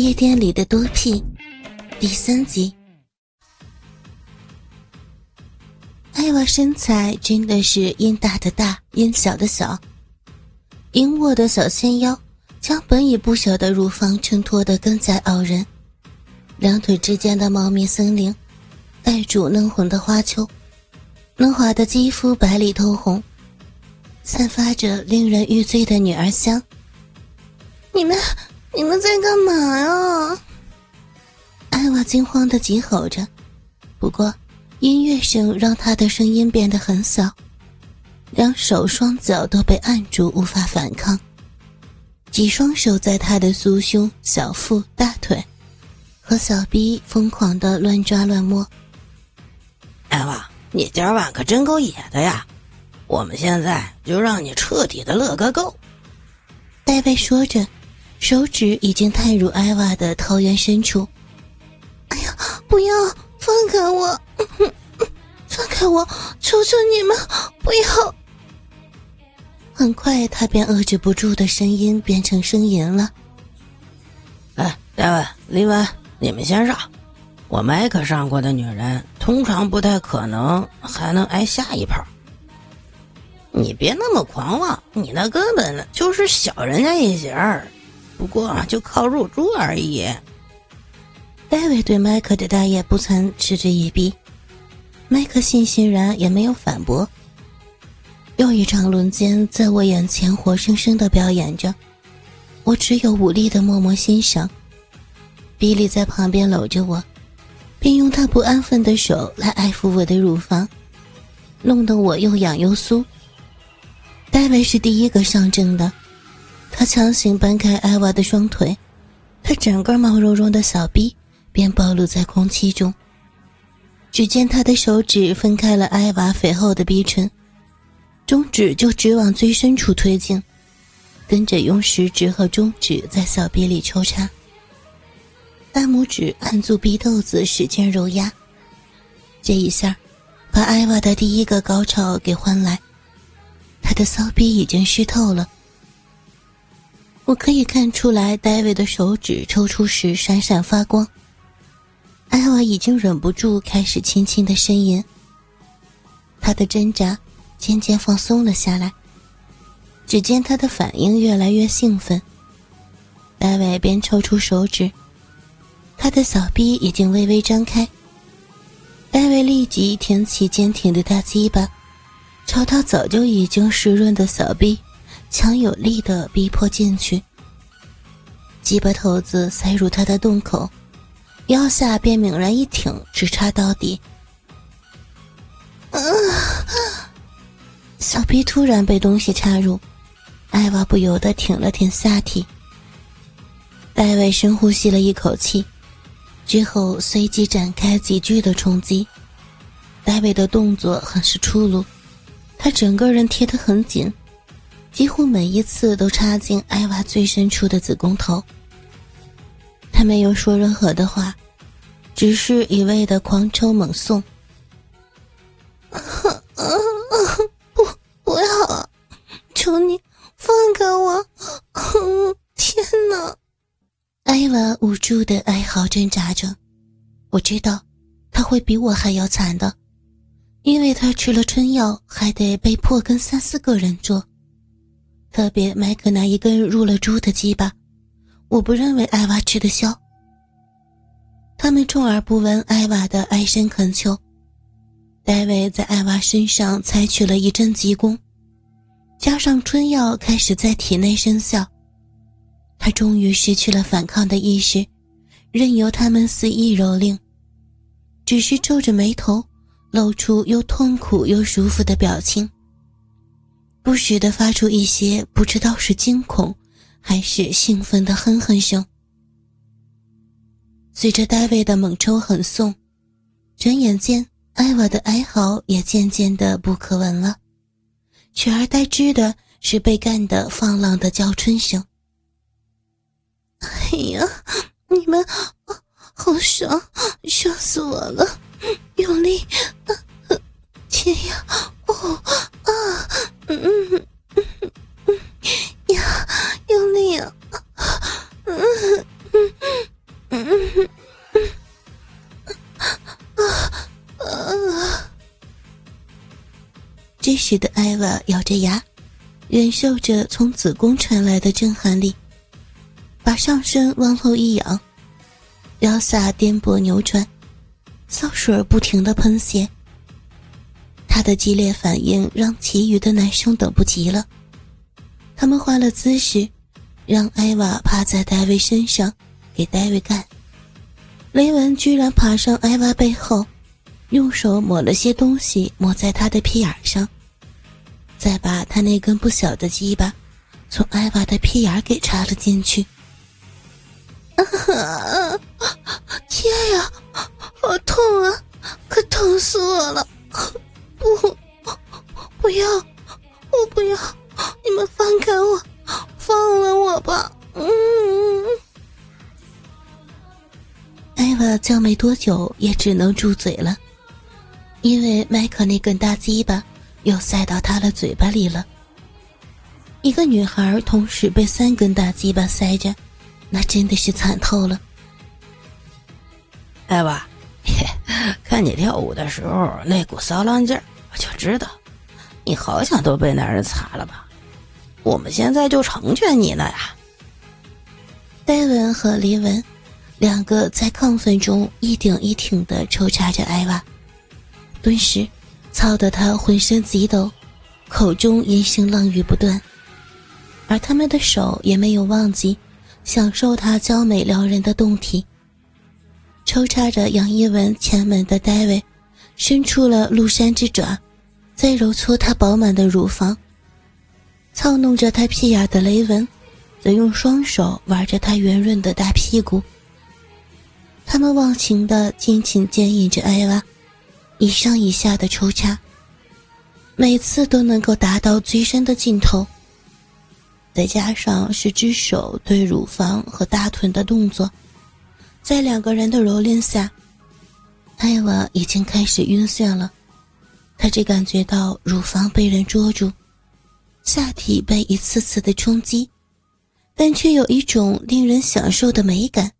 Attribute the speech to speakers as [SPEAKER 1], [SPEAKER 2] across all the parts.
[SPEAKER 1] 夜店里的多屁第三集。艾娃身材真的是阴大的大，阴小的小，鹰卧的小纤腰将本已不小的乳房衬托得更加傲人，两腿之间的茂密森林带住嫩红的花丘，嫩滑的肌肤白里透红，散发着令人欲醉的女儿香。你们。你们在干嘛呀？艾娃惊慌的急吼着，不过音乐声让她的声音变得很小，两手双脚都被按住，无法反抗。几双手在她的酥胸、小腹、大腿和小臂疯狂的乱抓乱摸。
[SPEAKER 2] 艾娃，你今晚可真够野的呀！我们现在就让你彻底的乐个够。
[SPEAKER 1] 戴维说着。手指已经探入艾娃的桃源深处。哎呀，不要放开我！放开我！求求你们，不要！很快，他便遏制不住的声音变成呻吟了。
[SPEAKER 2] 哎，戴文、李文，你们先上。我麦克上过的女人，通常不太可能还能挨下一炮。你别那么狂妄，你那根本就是小人家一截儿。不过就靠入住而已。
[SPEAKER 1] 戴维对麦克的大业不曾嗤之以鼻，麦克欣欣然也没有反驳。又一场轮奸在我眼前活生生的表演着，我只有无力的默默欣赏。比利在旁边搂着我，并用他不安分的手来爱抚我的乳房，弄得我又痒又酥。戴维是第一个上阵的。他强行掰开艾娃的双腿，他整个毛茸茸的小臂便暴露在空气中。只见他的手指分开了艾娃肥厚的逼唇，中指就直往最深处推进，跟着用食指和中指在小臂里抽插，大拇指按住逼豆子使劲揉压。这一下，把艾娃的第一个高潮给换来，他的骚逼已经湿透了。我可以看出来，戴维的手指抽出时闪闪发光。艾娃已经忍不住开始轻轻的呻吟。他的挣扎渐渐放松了下来。只见他的反应越来越兴奋。戴维边抽出手指，他的小臂已经微微张开。戴维立即挺起坚挺的大鸡巴，朝他早就已经湿润的小臂。强有力的逼迫进去，鸡巴头子塞入他的洞口，腰下便猛然一挺，直插到底。啊！小逼突然被东西插入，艾娃不由得挺了挺下体。戴维深呼吸了一口气，之后随即展开急剧的冲击。戴维的动作很是粗鲁，他整个人贴得很紧。几乎每一次都插进艾娃最深处的子宫头。他没有说任何的话，只是一味的狂抽猛送。不，不要！求你放开我！天哪！艾娃无助的哀嚎挣扎着。我知道，他会比我还要惨的，因为他吃了春药，还得被迫跟三四个人做。特别麦克那一根入了猪的鸡巴，我不认为艾娃吃得消。他们充耳不闻艾娃的哀声恳求。戴维在艾娃身上采取了一阵急攻，加上春药开始在体内生效，他终于失去了反抗的意识，任由他们肆意蹂躏，只是皱着眉头，露出又痛苦又舒服的表情。不时的发出一些不知道是惊恐还是兴奋的哼哼声。随着戴维的猛抽狠送，转眼间艾娃的哀嚎也渐渐的不可闻了，取而代之的是被干的放浪的叫春声。哎呀，你们啊好爽，爽死我了！用力，啊天呀，时的艾娃咬着牙，忍受着从子宫传来的震撼力，把上身往后一仰，腰下颠簸扭转，骚水不停的喷泄。他的激烈反应让其余的男生等不及了，他们换了姿势，让艾娃趴在戴维身上给戴维干。雷文居然爬上艾娃背后。用手抹了些东西抹在他的屁眼上，再把他那根不小的鸡巴从艾娃的屁眼给插了进去。啊！天呀，好痛啊！可疼死我了！不，不要，我不要！你们放开我，放了我吧！嗯。艾娃叫没多久，也只能住嘴了。因为麦克那根大鸡巴又塞到他的嘴巴里了。一个女孩同时被三根大鸡巴塞着，那真的是惨透了。
[SPEAKER 2] 艾娃，看你跳舞的时候那股骚浪劲儿，我就知道，你好想都被男人擦了吧？我们现在就成全你了呀！
[SPEAKER 1] 戴文和黎文两个在亢奋中一顶一挺的抽插着艾娃。顿时，操得他浑身激抖，口中淫声浪语不断，而他们的手也没有忘记享受他娇美撩人的动体。抽插着杨一文前门的戴维，伸出了鹿山之爪，在揉搓他饱满的乳房；操弄着他屁眼的雷文，则用双手玩着他圆润的大屁股。他们忘情的尽情奸淫着艾娃。一上一下的抽插，每次都能够达到最深的尽头。再加上十只手对乳房和大臀的动作，在两个人的蹂躏下，艾娃已经开始晕眩了。她只感觉到乳房被人捉住，下体被一次次的冲击，但却有一种令人享受的美感。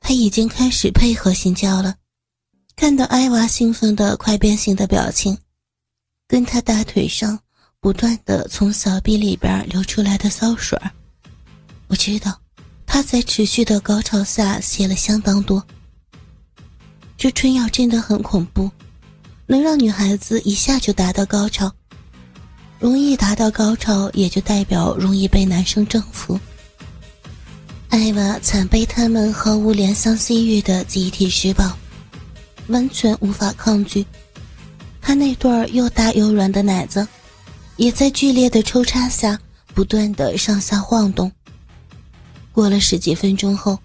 [SPEAKER 1] 她已经开始配合性交了。看到艾娃兴奋的快变形的表情，跟他大腿上不断的从小臂里边流出来的骚水我知道他在持续的高潮下泄了相当多。这春药真的很恐怖，能让女孩子一下就达到高潮。容易达到高潮，也就代表容易被男生征服。艾娃惨被他们毫无怜香惜玉的集体施暴。完全无法抗拒，他那对又大又软的奶子，也在剧烈的抽插下不断的上下晃动。过了十几分钟后，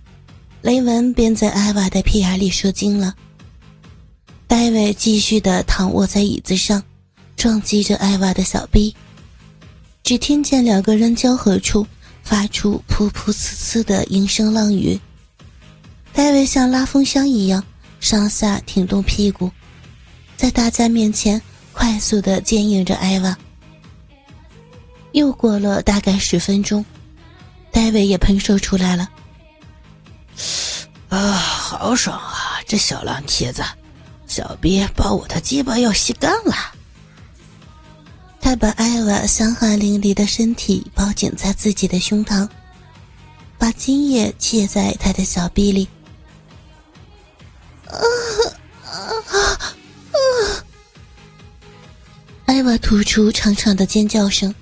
[SPEAKER 1] 雷文便在艾娃的屁眼里射精了。戴维继续的躺卧在椅子上，撞击着艾娃的小臂，只听见两个人交合处发出噗噗呲呲的淫声浪语。戴维像拉风箱一样。上下挺动屁股，在大家面前快速的坚硬着艾娃。又过了大概十分钟，戴维也喷射出来了。
[SPEAKER 2] 啊，好爽啊！这小浪蹄子，小逼把我的鸡巴要吸干了。
[SPEAKER 1] 他把艾娃香汗淋漓的身体包紧在自己的胸膛，把精液切在他的小臂里。艾娃吐出长长的尖叫声，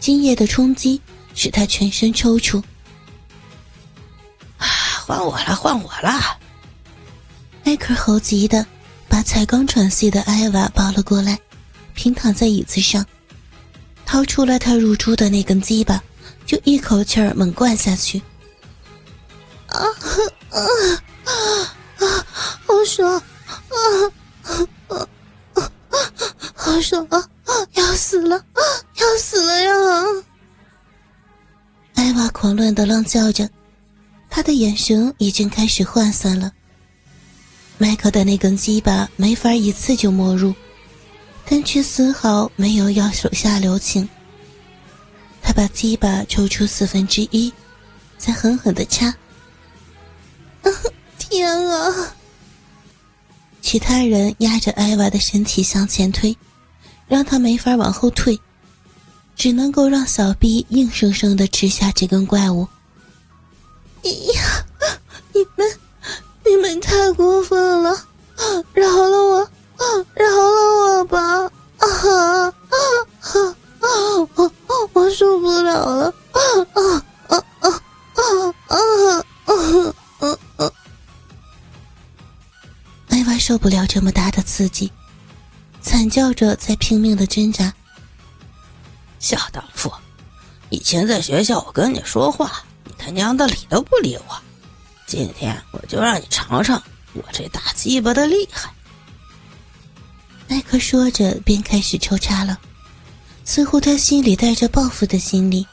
[SPEAKER 1] 今夜的冲击使他全身抽搐。
[SPEAKER 2] 啊，换我了，换我了！
[SPEAKER 1] 迈克猴急的把才刚喘息的艾娃抱了过来，平躺在椅子上，掏出了他入珠的那根鸡巴，就一口气儿猛灌下去。啊啊啊！啊，好爽！啊！好爽啊！要死了！要死了呀！艾娃狂乱的浪叫着，他的眼神已经开始涣散了。迈克的那根鸡巴没法一次就没入，但却丝毫没有要手下留情。他把鸡巴抽出四分之一，再狠狠的掐。天啊！其他人压着艾娃的身体向前推，让他没法往后退，只能够让小 B 硬生生的吃下这根怪物。哎呀，你们，你们太过分了！饶了我，饶了我吧！啊啊啊啊！我我受不了了！啊啊啊啊啊受不了这么大的刺激，惨叫着在拼命的挣扎。
[SPEAKER 2] 小荡妇，以前在学校我跟你说话，你他娘的理都不理我，今天我就让你尝尝。我这大鸡巴的厉害！
[SPEAKER 1] 麦克说着，便开始抽插了。似乎他心里带着报复的心理，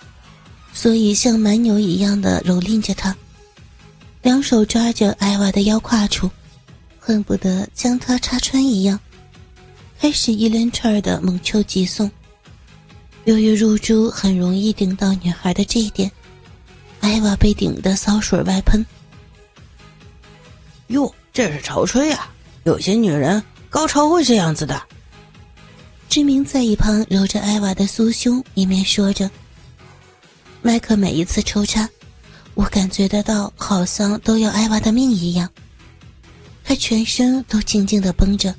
[SPEAKER 1] 所以像蛮牛一样的蹂躏着他，两手抓着艾娃的腰胯处，恨不得将他插穿一样，开始一连串的猛抽急送。由于入珠很容易顶到女孩的这一点，艾娃被顶得骚水外喷。
[SPEAKER 2] 哟。这是潮吹啊！有些女人高潮会这样子的。
[SPEAKER 1] 志明在一旁揉着艾娃的酥胸，一面说着：“麦克每一次抽插，我感觉得到，好像都要艾娃的命一样。他全身都静静的绷着，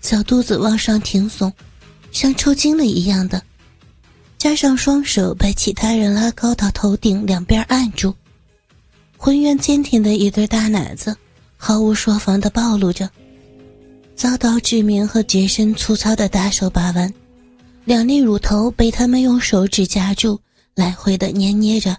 [SPEAKER 1] 小肚子往上挺耸，像抽筋了一样的，加上双手被其他人拉高到头顶两边按住，浑圆坚挺的一对大奶子。”毫无说防的暴露着，遭到志明和杰森粗糙的大手把玩，两粒乳头被他们用手指夹住，来回的捏捏着，